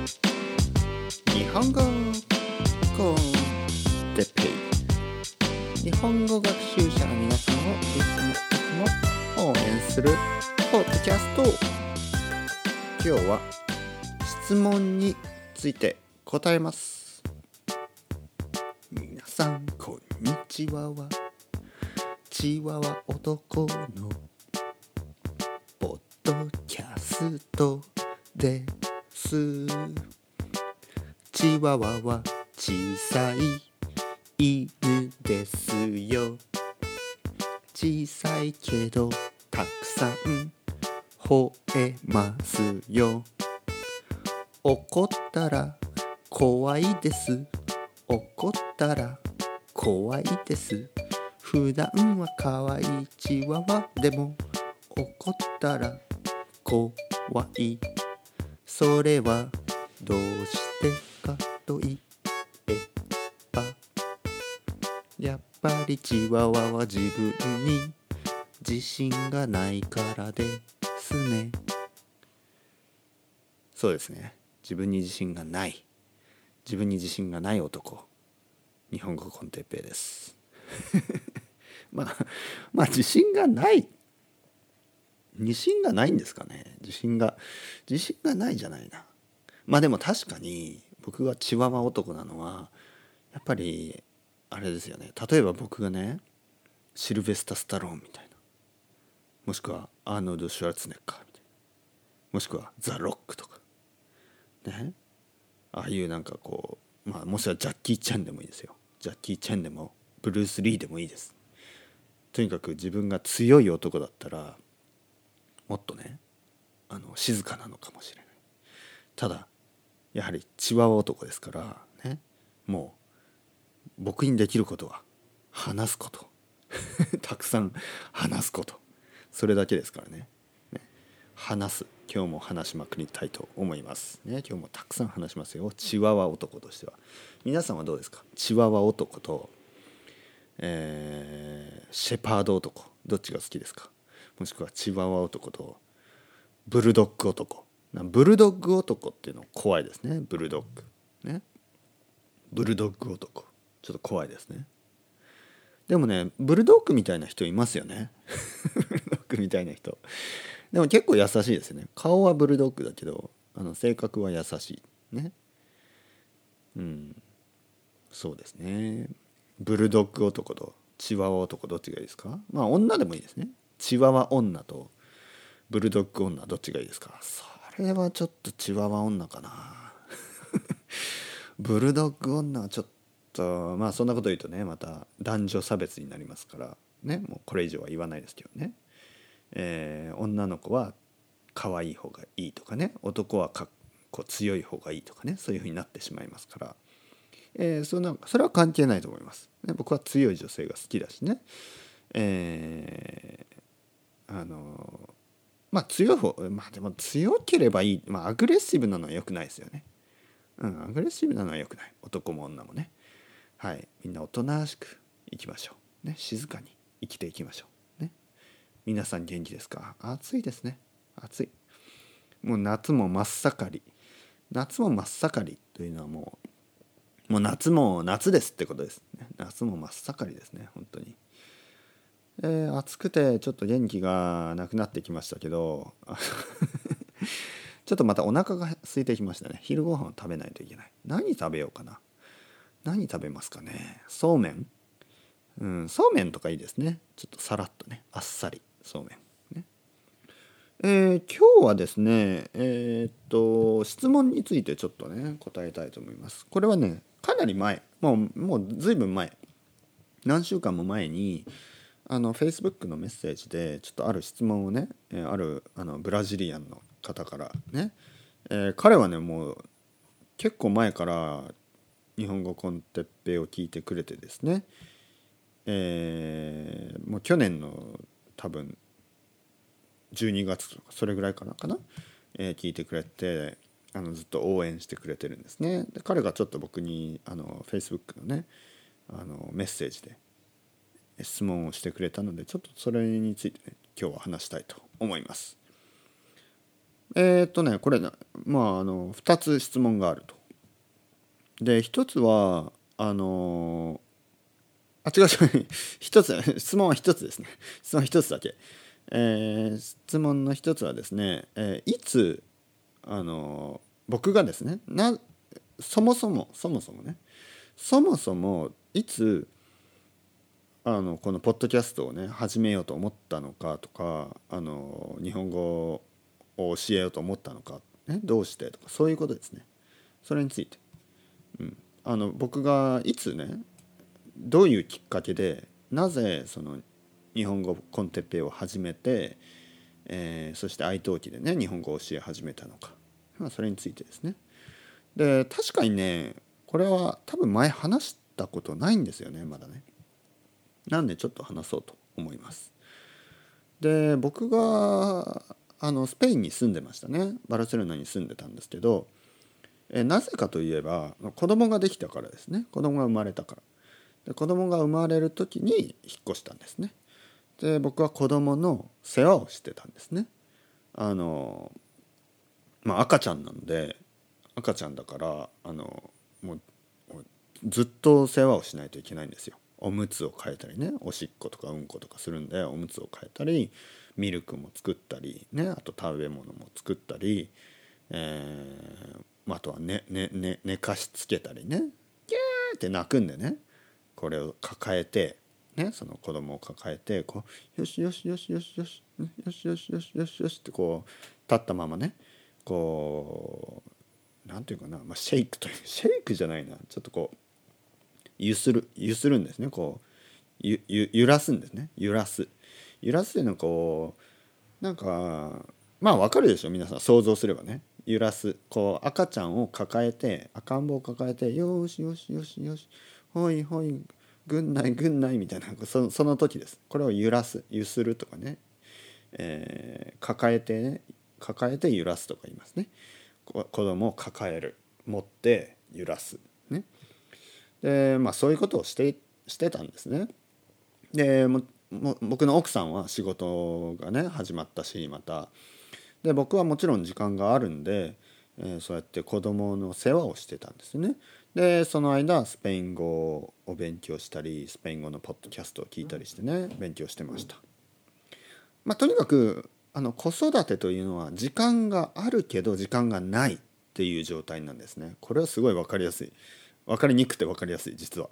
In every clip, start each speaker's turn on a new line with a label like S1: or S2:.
S1: 日本語コンテペイ日本語学習者の皆さんをいつもいつも応援するポッドキャスト今日は質問について答えます。皆さんこんにちは。はチワワ男のポッドキャストですチワワは小さい犬ですよ。小さいけどたくさん吠えますよ。怒ったら怖いです。怒ったら怖いです。普段は可愛いチワワでも怒ったら怖いそれはどうしてかと言えばやっぱりチワワは自分に自信がないからですね。そうですね。自分に自信がない。自分に自信がない男。日本語コンテッペイです。まあまあ自信がない自信がないんですかね？自信が自信がないじゃないな。まあでも確かに僕がチワワ男なのはやっぱりあれですよね。例えば僕がねシルベスタ・スタローンみたいな。もしくはアーノルド・シュワルツネッカーみたいな。もしくはザ・ロックとか。ね？ああいうなんかこうまあもしくはジャッキー・チェンでもいいですよ。ジャッキー・チェンでもブルース・リーでもいいです。とにかく自分が強い男だったらもっとねあの静かなのかもしれない。ただやはりチワワ男ですからねもう僕にできることは話すこと。たくさん話すこと。それだけですからね。ね。話す。今日も話しまくりたいと思います。ね。今日もたくさん話しますよ。チワワ男としては。皆さんはどうですか？チワワ男と、えー、シェパード男。どっちが好きですか？もしくはチワワ男とブルドッグ男。ブルドッグ男っていうの怖いですね。ブルドッグ。ね。ブルドッグ男。ちょっと怖いですね。でもねブルドッグみたいな人いますよね。ブルドッグみたいな人。でも結構優しいですよね。顔はブルドッグだけどあの性格は優しい。ね。うん。そうですね。ブルドッグ男とチワワ男どっちがいいですか？まあ女でもいいですね。チワワ女とブルドッグ女どっちがいいですか？それはちょっとチワワ女かな。ブルドッグ女はちょっとまあそんなこと言うとねまた男女差別になりますからねもうこれ以上は言わないですけどね、えー、女の子は可愛い方がいいとかね男はかっこ強い方がいいとかねそういうふうになってしまいますから、えー、そのそれは関係ないと思います、ね、僕は強い女性が好きだしね。えー、あのまあ強い方まあでも強ければいいまあアグレッシブなのは良くないですよね。うんアグレッシブなのは良くない。男も女もね。はい。みんなおとなしくいきましょう。ね。静かに生きていきましょう。ね。皆さん元気ですか？暑いですね。暑い。もう夏も真っ盛り。夏も真っ盛りというのはもうもう夏も夏ですってことです、ね、夏も真っ盛りですね。本当に。えー、暑くてちょっと元気がなくなってきましたけど ちょっとまたお腹が空いてきましたね。昼ご飯を食べないといけない。何食べようかな。何食べますかね。そうめん。うんそうめんとかいいですね。ちょっとさらっとね。あっさり。そうめん。えー、今日はですねえー、っと質問についてちょっとね答えたいと思います。これはねかなり前。もうもうずいぶん前。何週間も前にあの Facebook のメッセージでちょっとある質問をね、えあるあのブラジリアンの方からね、えー、彼はねもう結構前から日本語コンテッペイを聞いてくれてですね、えー、もう去年の多分12月とかそれぐらいかなかな、えー、聞いてくれてあのずっと応援してくれてるんですね。で彼がちょっと僕にあの Facebook のねあのメッセージで質問をしてくれたのでちょっとそれについてね今日は話したいと思います。えー、っとねこれまああの2つ質問があると。で1つはあのあ違う違う1つ質問は1つですね質問1つだけ。えー、質問の1つはですね、えー、いつあの僕がですねなそもそもそもそもねそもそもいつあのこのポッドキャストをね始めようと思ったのかとかあの日本語を教えようと思ったのか、ね、どうしてとかそういうことですね。それについて、うん、あの僕がいつねどういうきっかけでなぜその日本語コンテッペイを始めて、えー、そして愛登記でね日本語を教え始めたのか、まあ、それについてですね。で確かにねこれは多分前話したことないんですよねまだね。なんでちょっと話そうと思います。で僕があのスペインに住んでましたね。バルセロナに住んでたんですけどえなぜかといえば子供ができたからですね。子供が生まれたから。で子供が生まれる時に引っ越したんですね。で僕は子供の世話をしてたんですね。あのまあ赤ちゃんなんで赤ちゃんだからあのもうずっと世話をしないといけないんですよ。おむつを替えたりねおしっことかうんことかするんでおむつを替えたりミルクも作ったりねあと食べ物も作ったり、えー、あとは寝、ねね寝かしつけたりね。ギャーって泣くんでね。これを抱えてねその子供を抱えてこうよしよしよしよしよしよしよしよしよしよしってこう立ったままねこうなんていうかな、まあ、シェイクというシェイクじゃないな。ちょっとこうゆするゆするんですね。こうゆゆ揺らすんですね。揺らす。揺らすっていうのはこうなんかまあわかるでしょ皆さん。想像すればね。揺らす。こう赤ちゃんを抱えて赤ん坊を抱えてよしよしよしよし。ほいほい軍内軍内みたいなそその時です。これを揺らす。揺するとかね、えー、抱えてね。抱えて揺らすとか言いますね。子供を抱える。持って揺らす。ね。でまあそういうことをしてしてたんですね。でも僕の奥さんは仕事がね始まったしまたで僕はもちろん時間があるんで、えー、そうやって子供の世話をしてたんですね。でその間スペイン語を勉強したりスペイン語のポッドキャストを聞いたりしてね勉強してました。まあ、とにかくあの子育てというのは時間があるけど時間がないっていう状態なんですね。これはすごい分かりやすい。分かりにくくて分かりやすい実は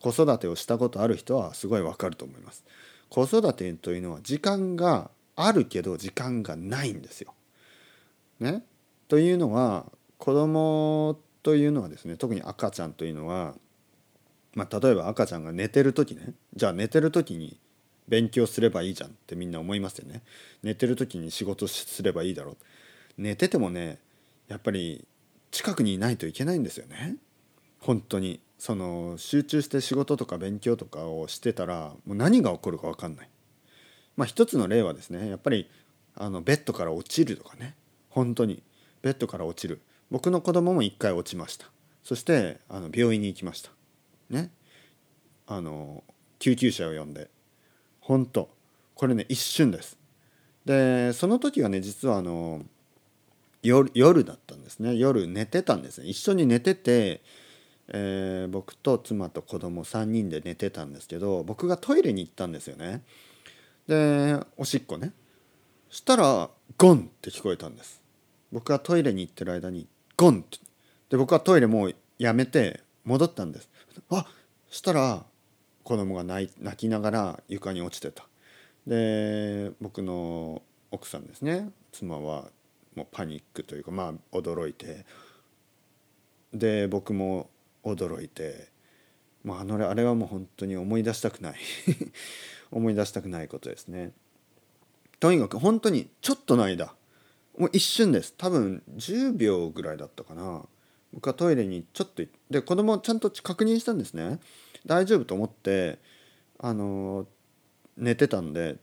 S1: 子育てをしたことある人はすごい分かると思います子育てというのは時間があるけど時間がないんですよ。ね、というのは子供というのはですね特に赤ちゃんというのは、まあ、例えば赤ちゃんが寝てる時ねじゃあ寝てる時に勉強すればいいじゃんってみんな思いますよね。寝てる時に仕事すればいいだろう。寝ててもねやっぱり近くにいないといけないんですよね。本当にその集中して仕事とか勉強とかをしてたらもう何が起こるか分かんない。まあ一つの例はですねやっぱりあのベッドから落ちるとかね。本当にベッドから落ちる。僕の子供も一回落ちました。そしてあの病院に行きました。ね。あの救急車を呼んで。本当これね一瞬です。でその時はね実はあの夜夜だったんですね。夜寝てたんですね。一緒に寝ててえー、僕と妻と子供3人で寝てたんですけど僕がトイレに行ったんですよね。でおしっこね。したらゴンって聞こえたんです。僕がトイレに行ってる間にゴンって。で僕はトイレもうやめて戻ったんです。あしたら子供が泣泣きながら床に落ちてた。で僕の奥さんですね。妻はもうパニックというかまあ驚いて。で僕も驚いて、まあ、あのあれはもう本当に思い出したくない。思い出したくないことですね。とにかく本当にちょっとの間。もう一瞬です。多分10秒ぐらいだったかな。僕はトイレにちょっとで子供ちゃんと確認したんですね。大丈夫と思ってあの寝てたんで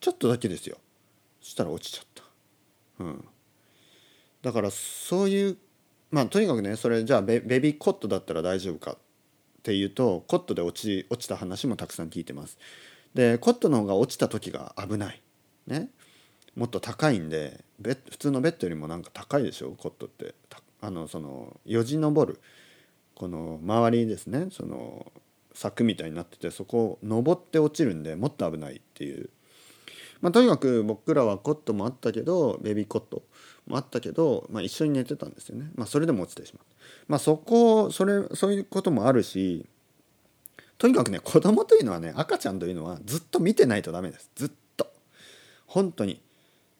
S1: ちょっとだけですよ。そしたら落ちちゃった。うん。だからそういうまあとにかくねそれじゃあベベビーコットだったら大丈夫かっていうとコットで落ち落ちた話もたくさん聞いてます。でコットの方が落ちた時が危ない。ね。もっと高いんでベ普通のベッドよりもなんか高いでしょ？コットってあのそのよじ登るこの周りですねその柵みたいになっててそこを登って落ちるんでもっと危ないっていうまあ、とにかく僕らはコットもあったけどベビーコットあったけど、まあ、一緒に寝てたんですよね、まあ、それでも落ちてしまう、まあ、そこそれそういうこともあるしとにかくね子供というのはね赤ちゃんというのはずっと見てないとダメです。ずっと。本当に。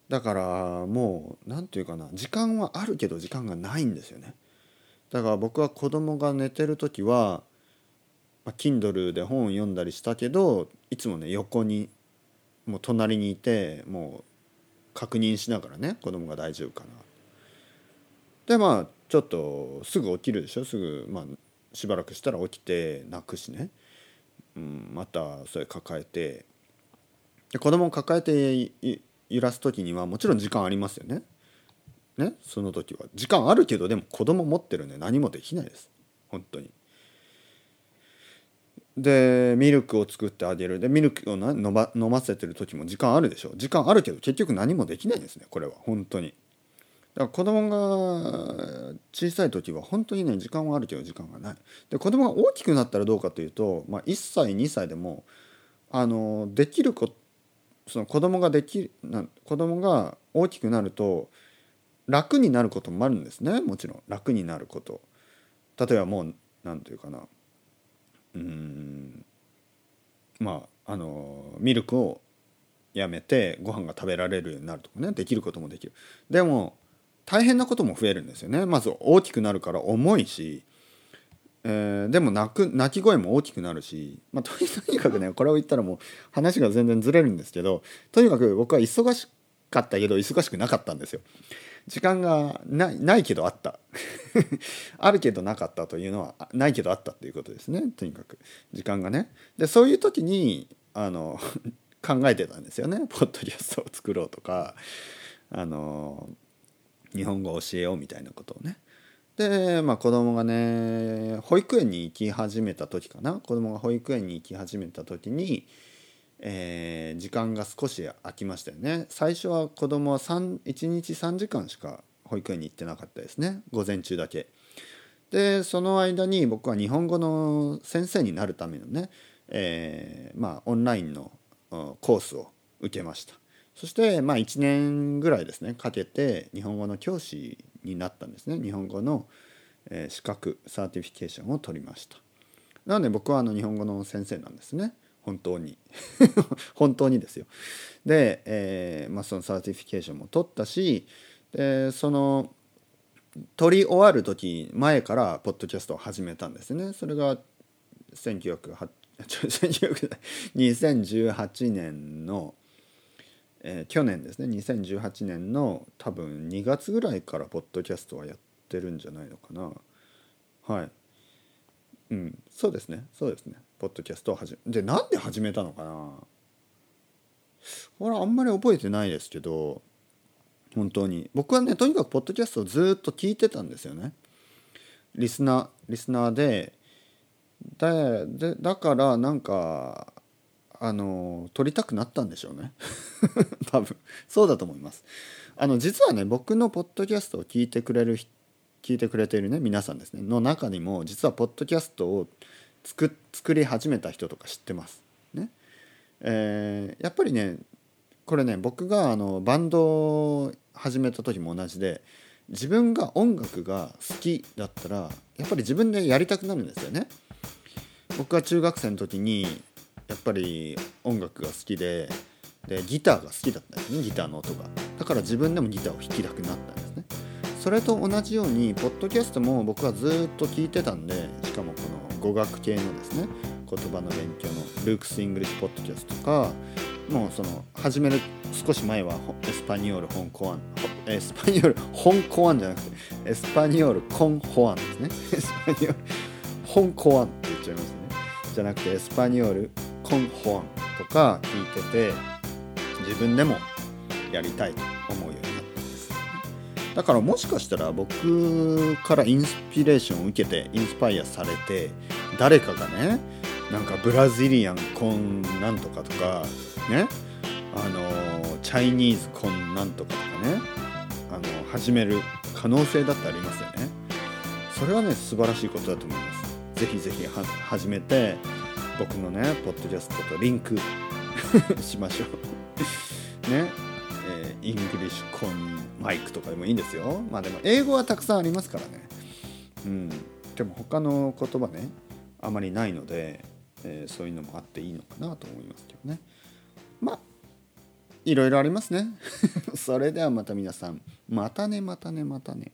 S1: だからもう何て言うかな時間はあるけど時間がないんですよね。だから僕は子供が寝てる時は、まあ、Kindle で本を読んだりしたけどいつもね横にもう隣にいてもう確認しながらね子供が大丈夫かな。でまあちょっとすぐ起きるでしょ。すぐまあしばらくしたら起きて泣くしね、うん、またそれ抱えて。で子供を抱えて揺らす時にはもちろん時間ありますよね。ねその時は。時間あるけどでも子供持ってるんで何もできないです。本当に。でミルクを作ってあげる。でミルクを飲ま飲ませてる時も時間あるでしょ。時間あるけど結局何もできないんですねこれは。本当に。だから子供が小さい時は本当にね時間はあるけど時間がない。で子供が大きくなったらどうかというと、まあ、1歳2歳でもあのできるこその子供ができな子供が大きくなると楽になることもあるんですね。もちろん楽になること。例えばもう何て言うかな。うん。まああのミルクをやめてご飯が食べられるようになるとかねできることもできる。でも大変なことも増えるんですよね。まず大きくなるから重いし、えー、でも泣く泣き声も大きくなるし、まあ、とに かくねこれを言ったらもう話が全然ずれるんですけどとにかく僕は忙しかったけど忙しくなかったんですよ。時間がないないけどあった。あるけどなかったというのはないけどあったっていうことですね。とにかく。時間がね。でそういう時にあの 考えてたんですよね。ポッドキャストを作ろうとかあの日本語を教えようみたいなことをね。でまあ子供がね保育園に行き始めた時かな。子供が保育園に行き始めた時にえー、時間が少し空きましたよね。最初は子供は1日3時間しか保育園に行ってなかったですね。午前中だけ。でその間に僕は日本語の先生になるためのね、えー、まあオンラインのコースを受けました。そしてまあ1年ぐらいですねかけて日本語の教師になったんですね。日本語の、え、資格 certification を取りました。なので僕はあの日本語の先生なんですね。本当に。本当にですよ。で、えーまあ、その certification も取ったしでその取り終わる時前からポッドキャストを始めたんですね。それが2018 年の、えー、去年ですね。2018年の多分2月ぐらいからポッドキャストはやってるんじゃないのかな。はい。うん。そうですね。そうですね。ポッドキャストを始めでなんで始めたのかな？これあんまり覚えてないですけど本当に。僕はねとにかくポッドキャストをずっと聞いてたんですよね。リスナーリスナーでででだからなんかあの撮りたくなったんでしょうね。多分。そうだと思います。あの実はね僕のポッドキャストを聞いてくれる聞いてくれているね皆さんですね。の中にも実はポッドキャストを作作り始めた人とか知ってます？ね？えー、やっぱりねこれね僕があのバンドを始めた時も同じで自分が音楽が好きだったらやっぱり自分でやりたくなるんですよね。僕が中学生の時にやっぱり音楽が好きででギターが好きだったんですねギターの音がだから自分でもギターを弾きたくなったんですねそれと同じようにポッドキャストも僕はずっと聞いてたんで語学系のですね言葉の勉強の Luke's English Podcast とかもうその始める少し前は Español con Juan Español con Juan じゃなくて Español con Juan ですね。Español con Juan って言っちゃいますね。じゃなくて Español con Juan とか聞いてて自分でもやりたいと思うようになったんですだからもしかしたら僕から inspiration を受けて inspire されて誰かがねなんか Brazilian con なんとかとかねあの Chinese con なんとかとかねあの始める可能性だってありますよね。それはね素晴らしいことだと思います。ぜひぜひは始めて僕のねポッドキャストとリンク しましょう。ねえ English con Mike とかでもいいんですよ。まあでも英語はたくさんありますからね。うん。でも他の言葉ねあまりないので、えーそういうのもあっていいのかなと思いますけどね。まあいろいろありますね。それではまた皆さん。またねまたねまたね。